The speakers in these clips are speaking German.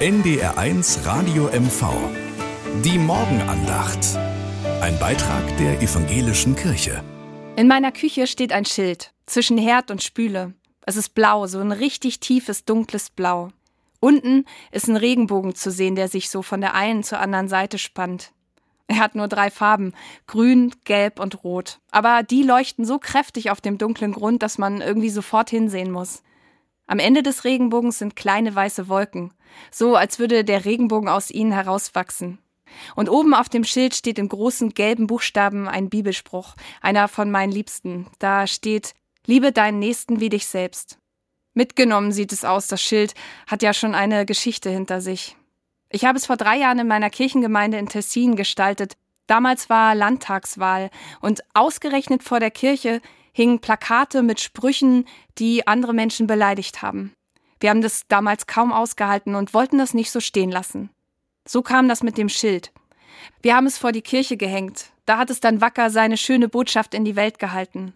NDR1 Radio MV. Die Morgenandacht. Ein Beitrag der evangelischen Kirche. In meiner Küche steht ein Schild zwischen Herd und Spüle. Es ist blau, so ein richtig tiefes, dunkles Blau. Unten ist ein Regenbogen zu sehen, der sich so von der einen zur anderen Seite spannt. Er hat nur drei Farben, grün, gelb und rot. Aber die leuchten so kräftig auf dem dunklen Grund, dass man irgendwie sofort hinsehen muss. Am Ende des Regenbogens sind kleine weiße Wolken, so als würde der Regenbogen aus ihnen herauswachsen. Und oben auf dem Schild steht in großen gelben Buchstaben ein Bibelspruch, einer von meinen Liebsten. Da steht, Liebe deinen Nächsten wie dich selbst. Mitgenommen sieht es aus, das Schild hat ja schon eine Geschichte hinter sich. Ich habe es vor drei Jahren in meiner Kirchengemeinde in Tessin gestaltet. Damals war Landtagswahl und ausgerechnet vor der Kirche hingen Plakate mit Sprüchen, die andere Menschen beleidigt haben. Wir haben das damals kaum ausgehalten und wollten das nicht so stehen lassen. So kam das mit dem Schild. Wir haben es vor die Kirche gehängt. Da hat es dann wacker seine schöne Botschaft in die Welt gehalten.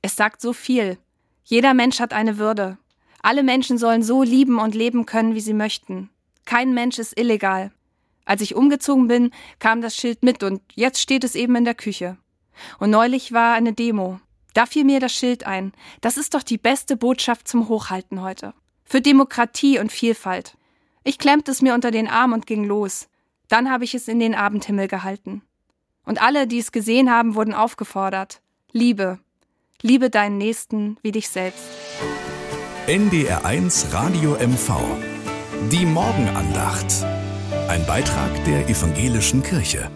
Es sagt so viel. Jeder Mensch hat eine Würde. Alle Menschen sollen so lieben und leben können, wie sie möchten. Kein Mensch ist illegal. Als ich umgezogen bin, kam das Schild mit und jetzt steht es eben in der Küche. Und neulich war eine Demo. Da fiel mir das Schild ein. Das ist doch die beste Botschaft zum Hochhalten heute. Für Demokratie und Vielfalt. Ich klemmte es mir unter den Arm und ging los. Dann habe ich es in den Abendhimmel gehalten. Und alle, die es gesehen haben, wurden aufgefordert. Liebe. Liebe deinen Nächsten wie dich selbst. NDR1 Radio MV. Die Morgenandacht. Ein Beitrag der evangelischen Kirche.